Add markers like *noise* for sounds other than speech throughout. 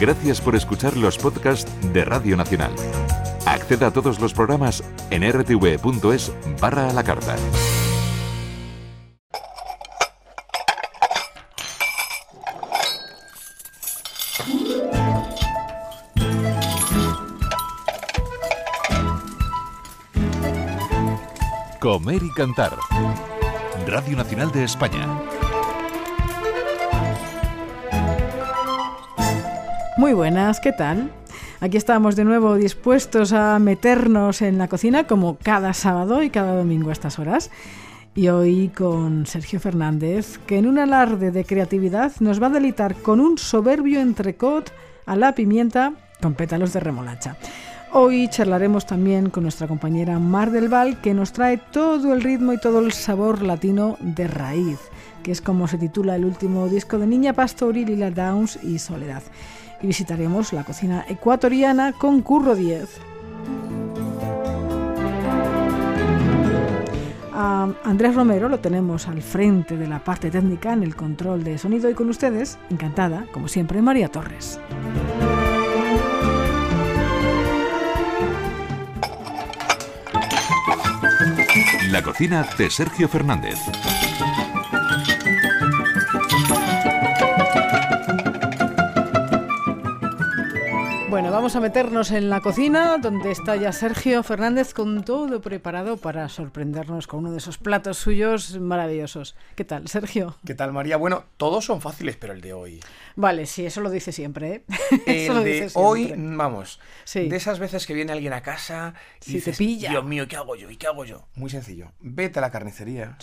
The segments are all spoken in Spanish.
Gracias por escuchar los podcasts de Radio Nacional. Acceda a todos los programas en rtv.es barra a la carta. Comer y cantar. Radio Nacional de España. Muy buenas, ¿qué tal? Aquí estamos de nuevo dispuestos a meternos en la cocina como cada sábado y cada domingo a estas horas. Y hoy con Sergio Fernández, que en un alarde de creatividad nos va a delitar con un soberbio entrecot a la pimienta con pétalos de remolacha. Hoy charlaremos también con nuestra compañera Mar del Val, que nos trae todo el ritmo y todo el sabor latino de raíz, que es como se titula el último disco de Niña Pastori, Lila Downs y Soledad y visitaremos la cocina ecuatoriana con Curro 10. A Andrés Romero lo tenemos al frente de la parte técnica en el control de sonido y con ustedes, encantada, como siempre, María Torres. La cocina de Sergio Fernández. Bueno, vamos a meternos en la cocina donde está ya Sergio Fernández con todo preparado para sorprendernos con uno de esos platos suyos maravillosos. ¿Qué tal, Sergio? ¿Qué tal, María? Bueno, todos son fáciles, pero el de hoy. Vale, sí, eso lo dice siempre. ¿eh? *laughs* El de hoy, vamos, de esas veces que viene alguien a casa y dices, pilla. Dios mío, ¿qué hago yo? ¿Y qué hago yo? Muy sencillo. Vete a la carnicería,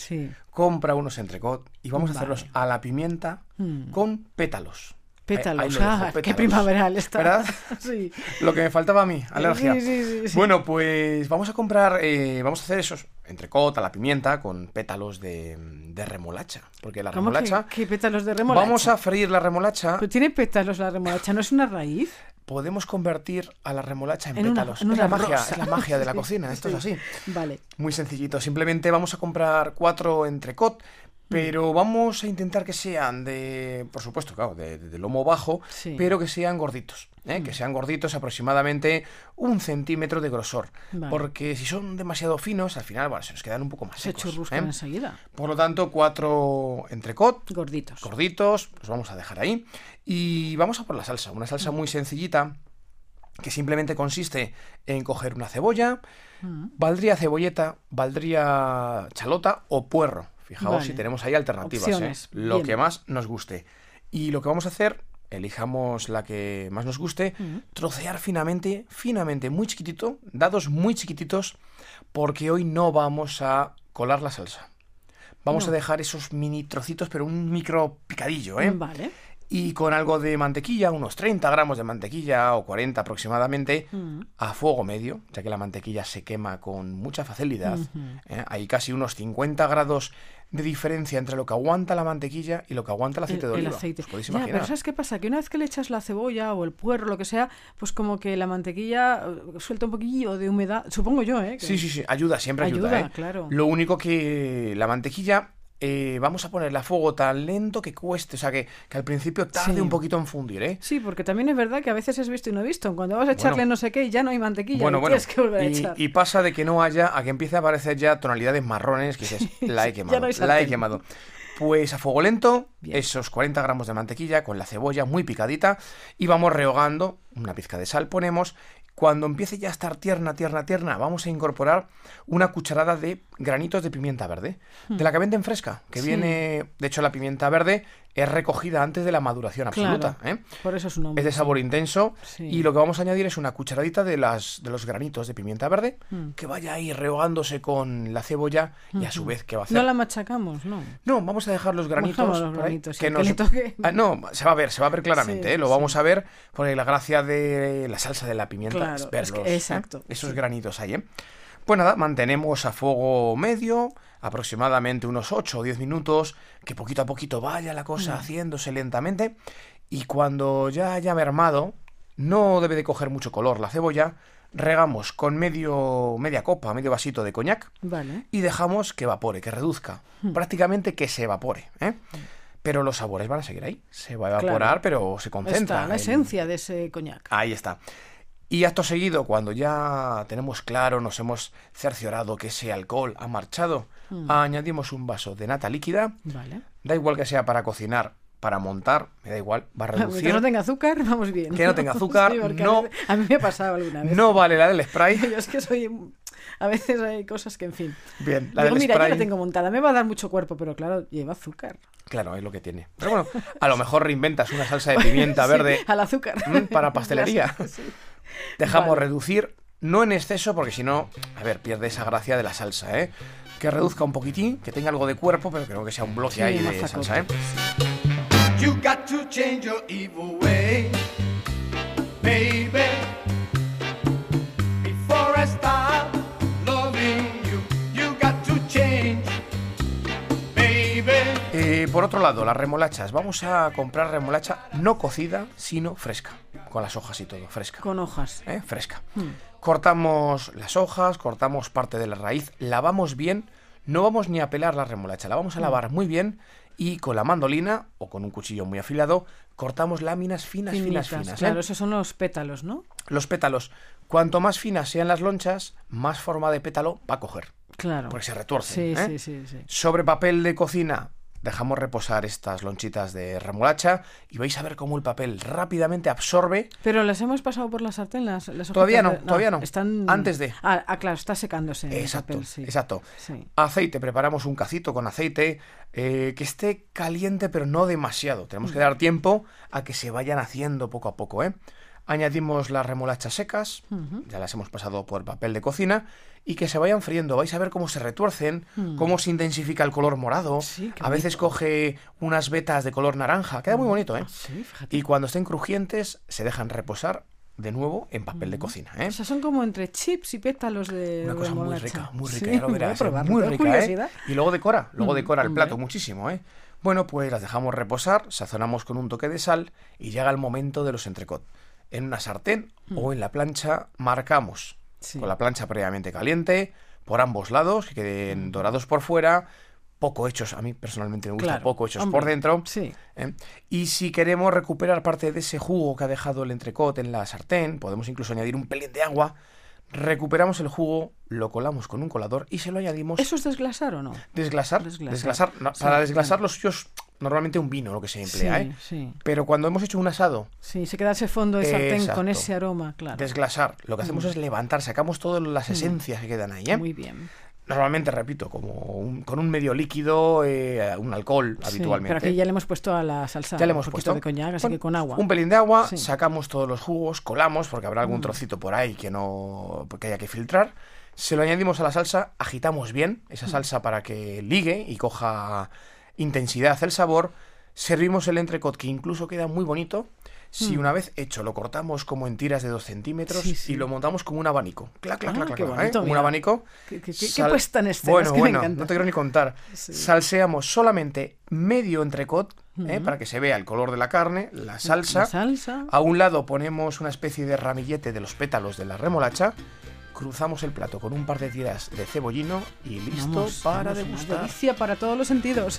compra unos entrecot y vamos a hacerlos a la pimienta mm. con pétalos. *laughs* Pétalos, ah, qué primaveral está. ¿Verdad? *laughs* sí. Lo que me faltaba a mí, alergia. Sí, sí, bueno, pues vamos a comprar, eh, vamos a hacer esos entrecot a la pimienta con pétalos de, de remolacha. Porque la remolacha. ¿Qué, pétalos de remolacha? Vamos a freír la remolacha. Pero tiene pétalos la remolacha, ¿no es una raíz? Podemos convertir a la remolacha en, pétalos. es, la magia, es la magia de *laughs* la cocina, esto es así. Vale. Muy sencillito. Simplemente vamos a comprar cuatro entrecot pero vamos a intentar que sean de, por supuesto, claro, de, lomo bajo, pero que sean gorditos. ¿eh? Que sean gorditos aproximadamente un centímetro de grosor. Porque si son demasiado finos, al final bueno, se nos quedan un poco más secos. Se ¿eh? enseguida. Por lo tanto, cuatro entrecot. Gorditos. Gorditos, los vamos a dejar ahí. Y vamos a por la salsa. Una salsa muy sencillita que simplemente consiste en coger una cebolla, valdría cebolleta, valdría chalota o puerro Fijaos si tenemos ahí alternativas, ¿eh? lo que más nos guste. Y lo que vamos a hacer, elijamos la que más nos guste, trocear finamente, finamente, muy chiquitito, dados muy chiquititos, porque hoy no vamos a colar la salsa. Vamos a dejar esos mini trocitos, pero un micro picadillo, ¿eh? Vale y con algo de mantequilla, unos 30 gramos de mantequilla o 40 aproximadamente, a fuego medio, ya que la mantequilla se quema con mucha facilidad. ¿eh? Hay casi unos 50 grados de diferencia entre lo que aguanta la mantequilla y lo que aguanta el aceite de oliva. aceite. podéis imaginar? pero ¿sabes qué pasa? Que una vez que le echas la cebolla o el puerro, lo que sea, pues como que la mantequilla eh, suelta un poquillo de humedad, supongo yo, ¿eh? Sí, sí, sí, ayuda, siempre ayuda, ayuda ¿eh? claro. Lo único que la mantequilla eh, vamos a ponerle a fuego tan lento que cueste, o sea, que, al principio tarde un poquito en fundir, ¿eh? Sí, porque también es verdad que a veces es visto y no visto. Cuando vas a echarle no sé qué y ya no hay mantequilla, bueno, bueno. que volver a y, echar. y, pasa de que no haya a que empiece a aparecer ya tonalidades marrones que dices, *laughs* la he quemado, la he quemado. Pues a fuego lento, esos 40 gramos de mantequilla con la cebolla muy picadita y vamos rehogando, una pizca de sal ponemos cuando empiece ya a estar tierna, tierna, tierna, vamos a incorporar una cucharada de granitos de pimienta verde, de la que venden fresca, que viene, de hecho la pimienta verde es recogida antes de la maduración absoluta. ¿eh? Por eso es un nombre. Es de sabor intenso y lo que vamos a añadir es una cucharadita de, las, de los granitos de pimienta verde mm. que vaya ahí rehogándose con la cebolla y a su vez que va a hacer... No la machacamos, ¿no? No, vamos a dejar los granitos... Los granitos que, nos... Ah, no, se va a ver, se va a ver claramente, ¿eh? lo vamos a ver por la gracia de la salsa de la pimienta. Claro, exacto. Esos granitos ahí, ¿eh? Pues nada, mantenemos a fuego medio, aproximadamente unos 8 o 10 minutos, que poquito a poquito vaya la cosa mm. haciéndose lentamente. Y cuando ya haya mermado, no debe de coger mucho color la cebolla, regamos con medio, media copa, medio vasito de coñac vale. y dejamos que evapore, que reduzca, mm. prácticamente que se evapore. ¿eh? pero los sabores van a seguir ahí. Se va a evaporar, Claro. pero se concentra. Está la en- esencia de ese coñac. Ahí está. Y acto seguido, cuando ya tenemos claro, nos hemos cerciorado que ese alcohol ha marchado, Mm. añadimos un vaso de nata líquida. Vale. Da igual que sea para cocinar, para montar, me da igual, va a Que reducir. no tenga azúcar, vamos bien. Que no tenga azúcar, *laughs* Sí, no- A, veces- a mí me ha pasado alguna vez. No vale la del spray. *laughs* Yo es que soy... A veces hay cosas que, en fin... Bien, la Digo, del mira, spray. yo la tengo montada, me va a dar mucho cuerpo, pero claro, lleva azúcar. Claro, es lo que tiene. Pero bueno, a lo mejor reinventas una salsa de pimienta *laughs* Sí, verde al azúcar. mm, para pastelería. Sí. Dejamos Vale. reducir, no en exceso, porque si no, a ver, pierde esa gracia de la salsa, ¿eh? Que reduzca un poquitín, que tenga algo de cuerpo, pero creo que sea un bloque Sí, ahí de salsa, ¿eh? You got to change your evil way, baby. Before I start Eh, por otro lado, las remolachas. Vamos a comprar remolacha no cocida, sino fresca. Con las hojas y todo, fresca. Con hojas. ¿eh? Fresca. Hmm. Cortamos las hojas, cortamos parte de la raíz, lavamos bien. No vamos ni a pelar la remolacha, la vamos Hmm. a lavar muy bien y con la mandolina o con un cuchillo muy afilado cortamos láminas finas, Finitas, finas, finas. ¿eh? Claro, esos son los pétalos, ¿no? Los pétalos, cuanto más finas sean las lonchas, más forma de pétalo va a coger, Claro. porque se retuercen. Sí, ¿eh? sí, sí, sí. Sobre papel de cocina dejamos reposar estas lonchitas de remolacha y vais a ver cómo el papel rápidamente absorbe. Pero las hemos pasado por la sartén, las, las Todavía no, de- todavía no. Están... Antes de. Ah, ah, claro, está secándose el Exacto, papel, sí. exacto. Sí. Aceite, preparamos un cacito con aceite eh, que esté caliente pero no demasiado. Tenemos que dar tiempo a que se vayan haciendo poco a poco. ¿eh? Añadimos las remolachas secas, ya las hemos pasado por papel de cocina, y que se vayan friendo. Vais a ver cómo se retuercen, cómo se intensifica el color morado. Mm. Sí, a veces bonito. coge unas vetas de color naranja. Queda muy bonito, ¿eh? Ah, sí, fíjate. Y cuando estén crujientes, se dejan reposar de nuevo en papel de cocina. ¿eh? O sea, son como entre chips y pétalos de Una cosa muy remolacha. rica, muy rica, Sí, ya lo voy a verás, ¿eh? muy rica. ¿eh? Y luego decora, luego Mm, decora el hombre. plato muchísimo, ¿eh? Bueno, pues las dejamos reposar, sazonamos con un toque de sal y llega el momento de los entrecot. En una sartén o en la plancha marcamos. Sí. con la plancha previamente caliente por ambos lados, que queden dorados por fuera, poco hechos, a mí personalmente me gusta Claro, poco hechos hombre, por dentro. Sí. ¿eh? Y si queremos recuperar parte de ese jugo que ha dejado el entrecot en la sartén, podemos incluso añadir un pelín de agua. Recuperamos el jugo, lo colamos con un colador y se lo añadimos. ¿Eso es desglasar o no? Desglasar. Desglasar. Desglasar. no, Sí, para desglasar claro. los suyos, normalmente un vino, lo que se emplea, sí, ¿eh? sí. Pero cuando hemos hecho un asado, Sí, se queda ese fondo de sartén Exacto. con ese aroma, claro. desglasar, lo que hacemos es levantar, sacamos todas las esencias que quedan ahí, ¿eh? Mm. Muy bien. Normalmente, repito, como un- con un medio líquido, eh, un alcohol Sí, habitualmente. pero aquí ya le hemos puesto a la salsa Ya le un hemos poquito puesto de coñac, así que con agua. Un pelín de agua. Mm. sacamos todos los jugos, colamos, porque habrá algún trocito por ahí que no que haya que filtrar. Se lo añadimos a la salsa, agitamos bien Mm. esa salsa para que ligue y coja intensidad el sabor. Servimos el entrecot, que incluso queda muy bonito. Si una vez hecho lo cortamos como en tiras de 2 centímetros. Sí, sí. y lo montamos como un abanico. Clac, clac, Ah, clac, clac, qué clac, ¿eh? Como un abanico. Qué- qué- qué Sal- puesta en escena, Bueno, es que me bueno, encanta. no te quiero ni contar. Sí. Salseamos solamente medio entrecot ¿eh? para que se vea el color de la carne, la salsa. La salsa. A un lado ponemos una especie de ramillete de los pétalos de la remolacha. Cruzamos el plato con un par de tiras de cebollino y listo Vamos, para vamos, una degustar. delicia para todos los sentidos.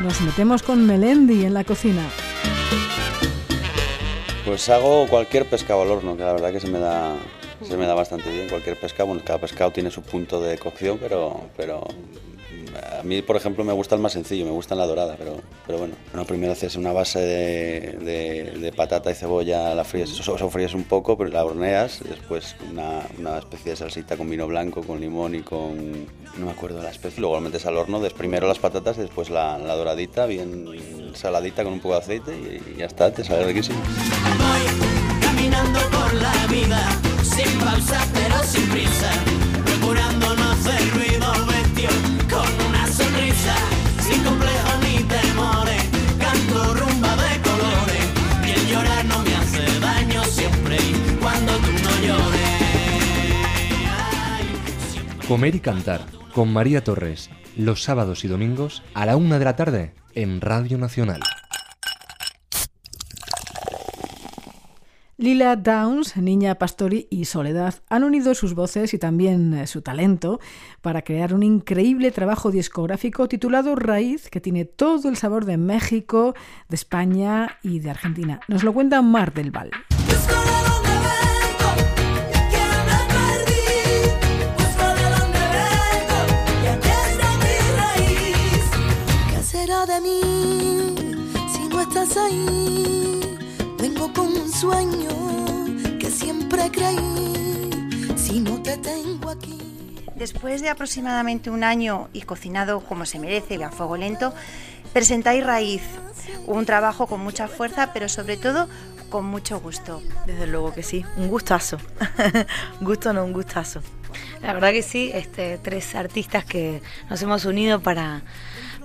Nos metemos con Melendi en la cocina. Pues hago cualquier pescado al horno, que la verdad que se me da, se me da bastante bien. Cualquier pescado, bueno, cada pescado tiene su punto de cocción, pero, pero a mí, por ejemplo, me gusta el más sencillo, me gusta la dorada, pero, pero bueno. Primero haces una base de, de- patata y cebolla, la fríes, so- sofríes un poco, pero la horneas, después una, una especie de salsita con vino blanco, con limón y con... no me acuerdo la especie, luego lo metes al horno, des primero las patatas y después la, la doradita, bien saladita con un poco de aceite y, y ya está, te sale riquísimo. Voy caminando por la vida, sin pausa pero sin prisa, Comer y cantar con María Torres los sábados y domingos a la una de la tarde en Radio Nacional. Lila Downs, Niña Pastori y Soledad han unido sus voces y también eh, su talento para crear un increíble trabajo discográfico titulado Raíz, que tiene todo el sabor de México, de España y de Argentina. Nos lo cuenta Mar del Val. Estás ahí? Vengo con un sueño que siempre creí. Si no te tengo aquí. Después de aproximadamente un año y cocinado como se merece y a fuego lento, presentáis Raíz, un trabajo con mucha fuerza, pero sobre todo con mucho gusto. Desde luego que sí, un gustazo. *laughs* Gusto no, un gustazo. La verdad que sí, este, tres artistas que nos hemos unido para,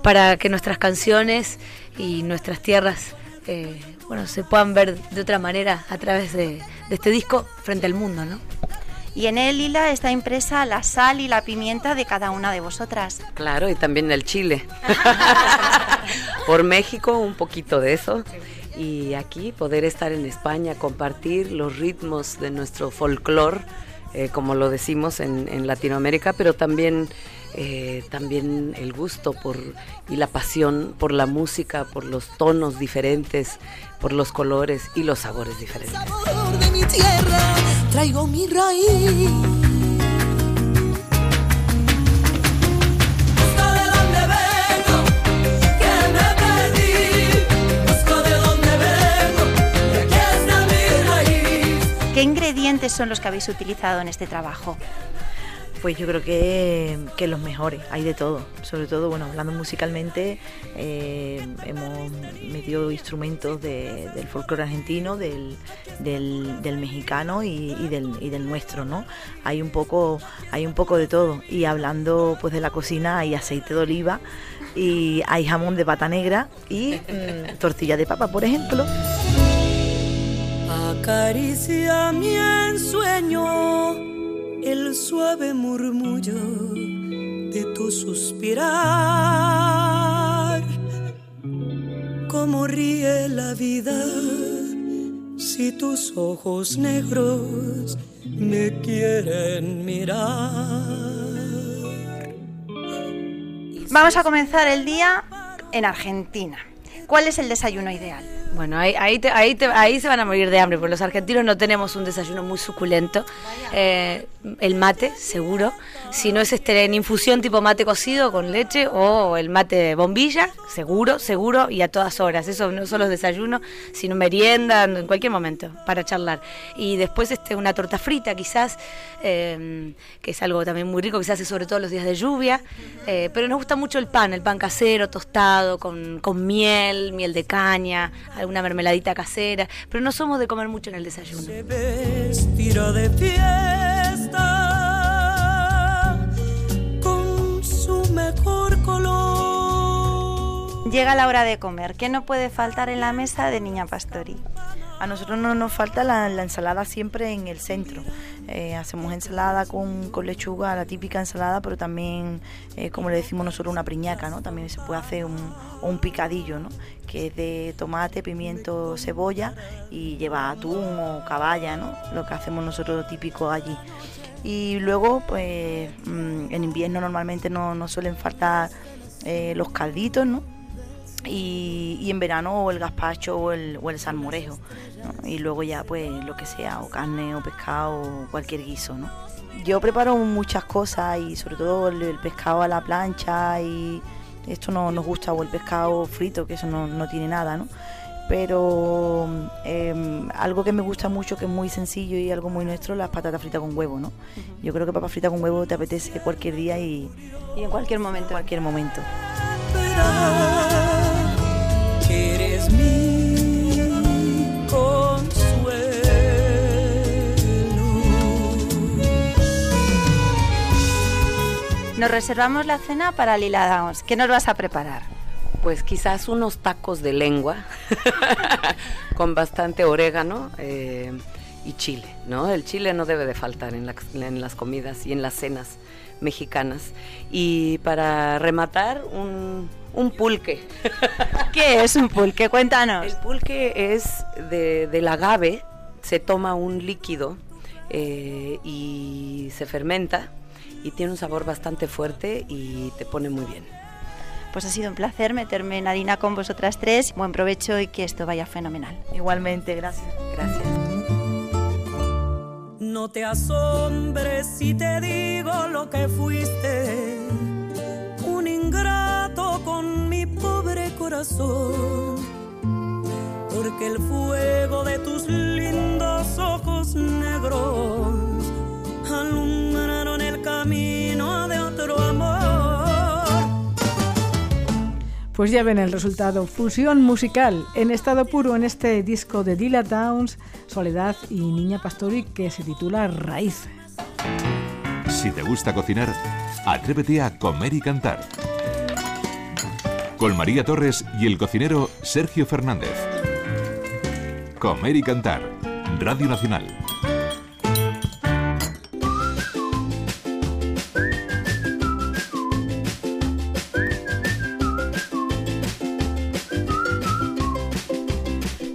para que nuestras canciones y nuestras tierras eh, bueno, se puedan ver de otra manera a través de, de este disco frente al mundo, ¿no? Y en él, Lila, está impresa la sal y la pimienta de cada una de vosotras. Claro, y también el chile. *laughs* Por México un poquito de eso. Y aquí poder estar en España, compartir los ritmos de nuestro folclore, eh, como lo decimos en, en Latinoamérica, pero también, eh, también el gusto por, y la pasión por la música, por los tonos diferentes, por los colores y los sabores diferentes. Sabor de mi tierra, traigo mi raíz. ¿Qué ingredientes son los que habéis utilizado en este trabajo? Pues yo creo que, que los mejores, hay de todo. Sobre todo, bueno, hablando musicalmente, eh, hemos metido instrumentos de- del folclore argentino, del, del, mexicano y, y del, y del nuestro, ¿no? Hay un poco, hay un poco de todo. Y hablando pues de la cocina, hay aceite de oliva y hay jamón de pata negra y mm, tortilla de papa, por ejemplo. Acaricia mi ensueño el suave murmullo de tu suspirar. Cómo ríe la vida si tus ojos negros me quieren mirar. Vamos a comenzar el día en Argentina. ¿Cuál es el desayuno ideal? Bueno, ahí, ahí, te- ahí, te- ahí se van a morir de hambre, porque los argentinos no tenemos un desayuno muy suculento. Eh, el mate, seguro. Si no es este en infusión tipo mate cocido con leche o el mate bombilla, seguro, seguro y a todas horas. Eso no solo es desayuno, sino merienda, en cualquier momento, para charlar. Y después este una torta frita quizás, eh, que es algo también muy rico, que se hace sobre todo los días de lluvia. Eh, pero nos gusta mucho el pan, el pan casero, tostado, con, con miel, miel de caña, alguna mermeladita casera. Pero no somos de comer mucho en el desayuno. Se de color. Llega la hora de comer. ¿Qué no puede faltar en la mesa de Niña Pastori? A nosotros no nos falta la, la ensalada siempre en el centro. Eh, hacemos ensalada con, con lechuga, la típica ensalada, pero también, eh, como le decimos nosotros, una priñaca, ¿no? También se puede hacer un, un picadillo, ¿no? Que es de tomate, pimiento, cebolla y lleva atún o caballa, ¿no? Lo que hacemos nosotros típico allí. Y luego, pues, mm, en invierno normalmente no, no suelen faltar eh, los calditos, ¿no? y, en verano o el gazpacho o el, o el salmorejo. Y luego ya pues lo que sea, o carne o pescado o cualquier guiso. ¿no? Yo preparo muchas cosas y sobre todo el, el pescado a la plancha y esto no nos gusta, o el pescado frito, que eso no, no tiene nada, ¿no? Pero em, algo que me gusta mucho, que es muy sencillo y algo muy nuestro, las patatas fritas con huevo, ¿no? Yo creo que papas fritas con huevo te apetece cualquier día y, Y en cualquier momento. cualquier momento. eres mi. Nos reservamos la cena para Lila Downs. ¿Qué nos vas a preparar? Pues quizás unos tacos de lengua *laughs* con bastante orégano eh, y chile, ¿no? El chile no debe de faltar en, la- en las comidas y en las cenas mexicanas. Y para rematar, un, un pulque. *laughs* ¿Qué es un pulque? Cuéntanos. El pulque es de, del agave, se toma un líquido eh, y se fermenta y tiene un sabor bastante fuerte y te pone muy bien. Pues ha sido un placer meterme en harina con vosotras tres. Buen provecho y que esto vaya fenomenal. Igualmente, gracias. Gracias. No te asombres si te digo lo que fuiste, un ingrato con mi pobre corazón, porque el fuego de tus lindos ojos negros Pues ya ven el resultado, fusión musical en estado puro en este disco de Dila Downs, Soledad y Niña Pastori que se titula Raíz. Si te gusta cocinar, atrévete a comer y cantar. Con María Torres y el cocinero Sergio Fernández. Comer y cantar. Radio Nacional.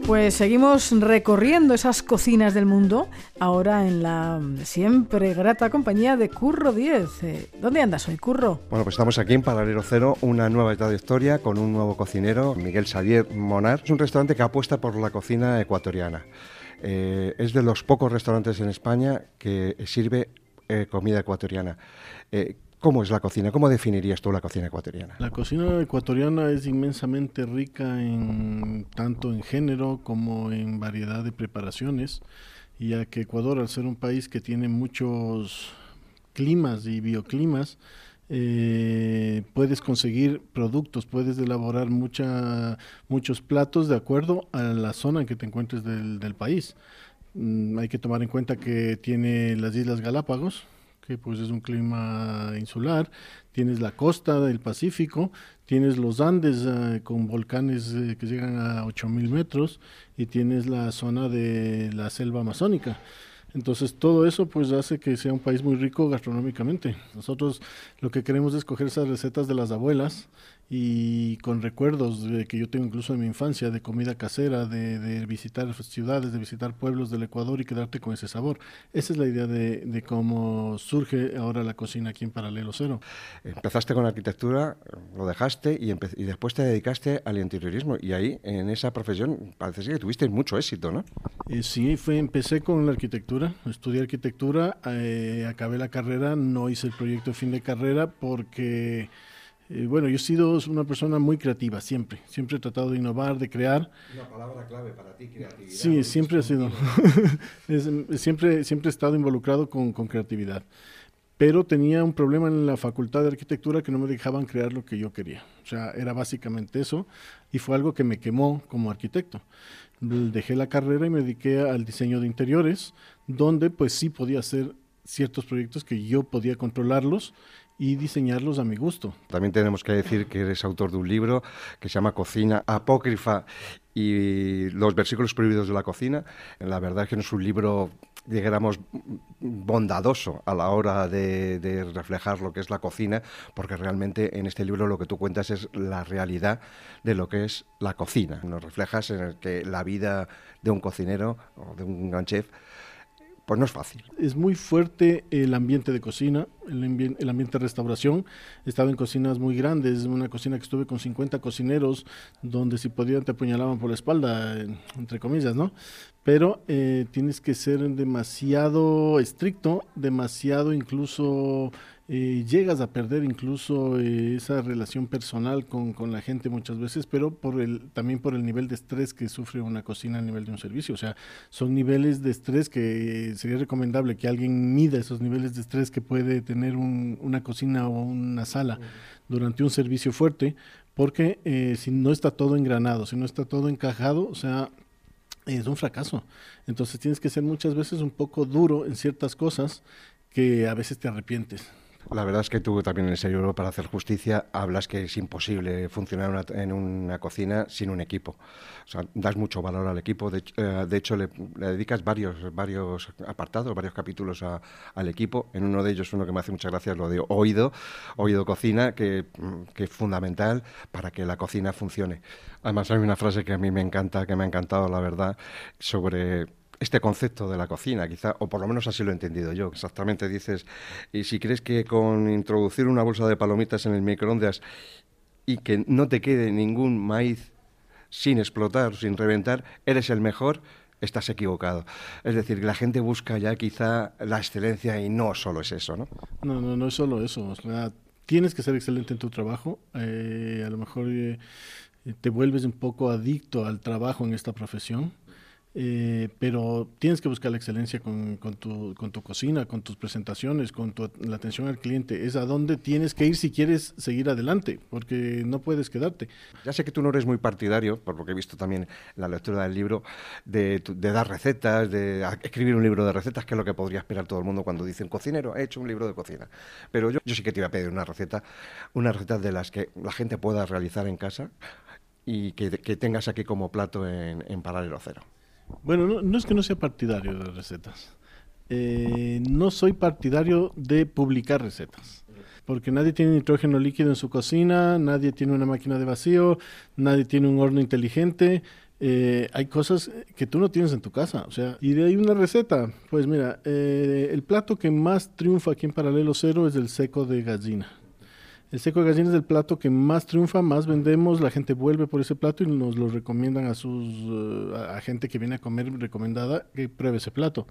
Pues seguimos recorriendo esas cocinas del mundo, ahora en la siempre grata compañía de Curro 10. Eh, ¿Dónde andas hoy, Curro? Bueno, pues estamos aquí en Paralelo Cero, una nueva trayectoria con un nuevo cocinero, Miguel Xavier Monar. Es un restaurante que apuesta por la cocina ecuatoriana. Eh, es de los pocos restaurantes en España que sirve eh, comida ecuatoriana. Eh, ¿Cómo es la cocina? ¿Cómo definirías tú la cocina ecuatoriana? La cocina ecuatoriana es inmensamente rica en tanto en género como en variedad de preparaciones, ya que Ecuador, al ser un país que tiene muchos climas y bioclimas, eh, puedes conseguir productos, puedes elaborar mucha, muchos platos de acuerdo a la zona en que te encuentres del, del país. Mm, hay que tomar en cuenta que tiene las Islas Galápagos, que pues es un clima insular, tienes la costa del Pacífico, tienes los Andes eh, con volcanes eh, que llegan a 8000 metros y tienes la zona de la selva amazónica. Entonces todo eso pues hace que sea un país muy rico gastronómicamente. Nosotros lo que queremos es coger esas recetas de las abuelas y con recuerdos de que yo tengo incluso de mi infancia, de comida casera, de, de visitar ciudades, de visitar pueblos del Ecuador y quedarte con ese sabor. Esa es la idea de, de cómo surge ahora la cocina aquí en Paralelo Cero. Empezaste con arquitectura, lo dejaste y, y después te dedicaste al interiorismo. Y ahí, en esa profesión, parece que tuviste mucho éxito, ¿no? Eh, sí, fue, empecé con la arquitectura, estudié arquitectura, eh, acabé la carrera, no hice el proyecto de fin de carrera porque, eh, bueno, yo he sido una persona muy creativa, siempre, siempre he tratado de innovar, de crear. Una palabra clave para ti, creatividad. Sí, siempre ha sido, *laughs* es- siempre, siempre he estado involucrado con, con creatividad. Pero tenía un problema en la facultad de arquitectura que no me dejaban crear lo que yo quería. O sea, era básicamente eso y fue algo que me quemó como arquitecto. Dejé la carrera y me dediqué al diseño de interiores, donde pues sí podía hacer ciertos proyectos que yo podía controlarlos y diseñarlos a mi gusto. También tenemos que decir que eres autor de un libro que se llama Cocina Apócrifa y los versículos prohibidos de la cocina. La verdad es que no es un libro, digamos, bondadoso a la hora de, de reflejar lo que es la cocina, porque realmente en este libro lo que tú cuentas es la realidad de lo que es la cocina. Nos reflejas en el que la vida de un cocinero o de un gran chef pues no es fácil. Es muy fuerte el ambiente de cocina, el, ambien- el ambiente de restauración. He estado en cocinas muy grandes, una cocina que estuve con 50 cocineros, donde si podían te apuñalaban por la espalda, en- entre comillas, ¿no? Pero eh, tienes que ser demasiado estricto, demasiado incluso, eh, llegas a perder incluso eh, esa relación personal con, con la gente muchas veces, pero por el, también por el nivel de estrés que sufre una cocina a nivel de un servicio. O sea, son niveles de estrés que sería recomendable que alguien mida esos niveles de estrés que puede tener un- una cocina o una sala durante un servicio fuerte, porque eh, si no está todo engranado, si no está todo encajado, o sea, es un fracaso. Entonces tienes que ser muchas veces un poco duro en ciertas cosas que a veces te arrepientes. La verdad es que tú también en ese libro, para hacer justicia, hablas que es imposible funcionar una- en una cocina sin un equipo. O sea, das mucho valor al equipo. De, eh, de hecho, le, le dedicas varios, varios apartados, varios capítulos a- al equipo. En uno de ellos, uno que me hace mucha gracia, es lo de oído, oído cocina, que, mm, que es fundamental para que la cocina funcione. Además, hay una frase que a mí me encanta, que me ha encantado, la verdad, sobre este concepto de la cocina, quizá, o por lo menos así lo he entendido yo. Exactamente dices, y si crees que con introducir una bolsa de palomitas en el microondas y que no te quede ningún maíz sin explotar, sin reventar, eres el mejor, estás equivocado. Es decir, la gente busca ya quizá la excelencia y no solo es eso, ¿no? No, no, no es solo eso. tienes que ser excelente en tu trabajo. eh, a lo mejor eh, te vuelves un poco adicto al trabajo en esta profesión. Eh, pero tienes que buscar la excelencia con, tu, con tu cocina, con tus presentaciones, con tu, la atención al cliente. Es a donde tienes que ir si quieres seguir adelante, porque no puedes quedarte. Ya sé que tú no eres muy partidario, por lo que he visto también la lectura del libro, de, de dar recetas, de escribir un libro de recetas, que es lo que podría esperar todo el mundo cuando dicen cocinero, he hecho un libro de cocina. Pero yo, yo sí que te iba a pedir una receta, una receta de las que la gente pueda realizar en casa y que, que tengas aquí como plato en, en paralelo cero. Bueno, no, no es que no sea partidario de recetas. Eh, no soy partidario de publicar recetas. Porque nadie tiene nitrógeno líquido en su cocina, nadie tiene una máquina de vacío, nadie tiene un horno inteligente. eh, hay cosas que tú no tienes en tu casa. O sea, y de ahí una receta. Pues mira, eh, el plato que más triunfa aquí en Paralelo Cero es el seco de gallina. El seco de gallina es el plato que más triunfa, más vendemos, la gente vuelve por ese plato y nos lo recomiendan a sus eh, a gente que viene a comer recomendada que pruebe ese plato.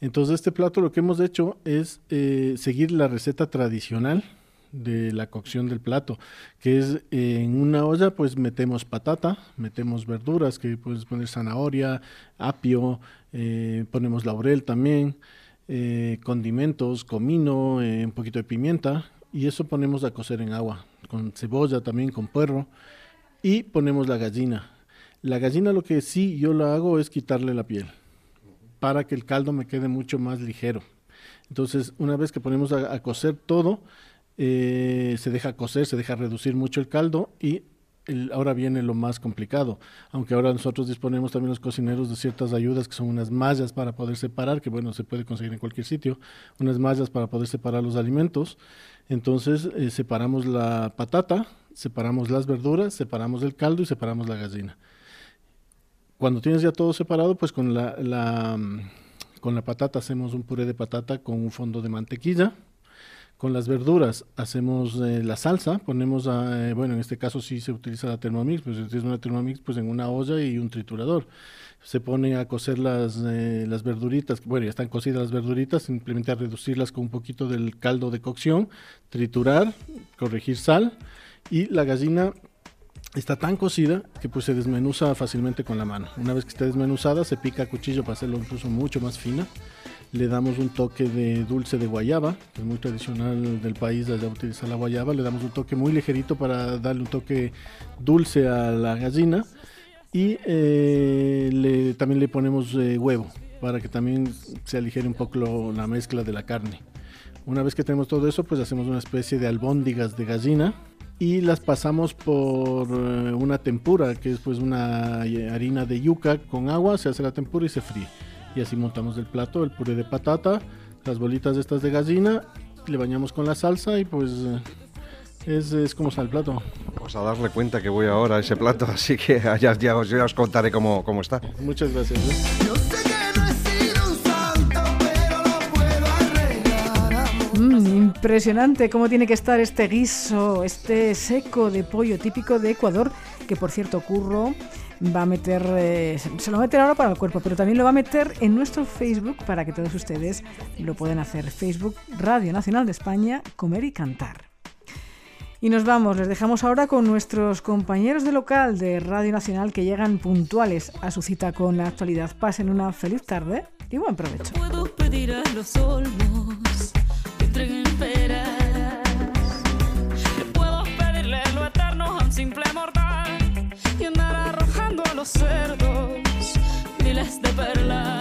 Entonces este plato lo que hemos hecho es eh, seguir la receta tradicional de la cocción del plato, que es eh, en una olla pues metemos patata, metemos verduras, que puedes poner zanahoria, apio, eh, ponemos laurel también, condimentos, comino, un poquito de pimienta, y eso ponemos a cocer en agua, con cebolla también, con puerro, y ponemos la gallina. La gallina lo que sí yo lo hago es quitarle la piel, para que el caldo me quede mucho más ligero. Entonces, una vez que ponemos a, a cocer todo, eh, se deja cocer, se deja reducir mucho el caldo y ahora viene lo más complicado. Aunque ahora nosotros disponemos también los cocineros de ciertas ayudas que son unas mallas para poder separar, que bueno, se puede conseguir en cualquier sitio, unas mallas para poder separar los alimentos. Entonces, eh, separamos la patata, separamos las verduras, separamos el caldo y separamos la gallina. Cuando tienes ya todo separado, pues con la, la, mm, con la patata hacemos un puré de patata con un fondo de mantequilla. Con las verduras hacemos eh, la salsa, ponemos, a, eh, bueno, en este caso sí se utiliza la Thermomix, pues si tienes una Thermomix, pues en una olla y un triturador. Se ponen a cocer las, eh, las verduritas, bueno, ya están cocidas las verduritas, simplemente a reducirlas con un poquito del caldo de cocción, triturar, corregir sal y la gallina está tan cocida que pues se desmenuza fácilmente con la mano. Una vez que esté desmenuzada se pica a cuchillo para hacerlo incluso mucho más fina. Le damos un toque de dulce de guayaba, que es muy tradicional del país allá utiliza la guayaba. Le damos un toque muy ligerito para darle un toque dulce a la gallina. Y eh, le- también le ponemos eh, huevo para que también se aligere un poco lo- la mezcla de la carne. Una vez que tenemos todo eso, pues hacemos una especie de albóndigas de gallina y las pasamos por eh, una tempura, que es pues una eh, harina de yuca con agua, se hace la tempura y se fríe. Y así montamos el plato, el puré de patata, las bolitas estas de gallina, le bañamos con la salsa y pues es, es como está el plato. Vamos a darle cuenta que voy ahora a ese plato, *laughs* así que ya, ya os, ya os contaré cómo, cómo está. Muchas gracias. ¿eh? Mm, impresionante cómo tiene que estar este guiso, este seco de pollo típico de Ecuador, que por cierto Curro va a meter, eh, se lo va a meter ahora para el cuerpo, pero también lo va a meter en nuestro Facebook para que todos ustedes lo puedan hacer. Facebook Radio Nacional de España, Comer y Cantar. Y nos vamos, les dejamos ahora con nuestros compañeros de local de Radio Nacional que llegan puntuales a su cita con la actualidad. Pasen una feliz tarde y buen provecho. Puedo pedir a los olmos que entreguen peras. Puedo pedirle lo eterno a un simple mortal los cerdos, miles de perlas.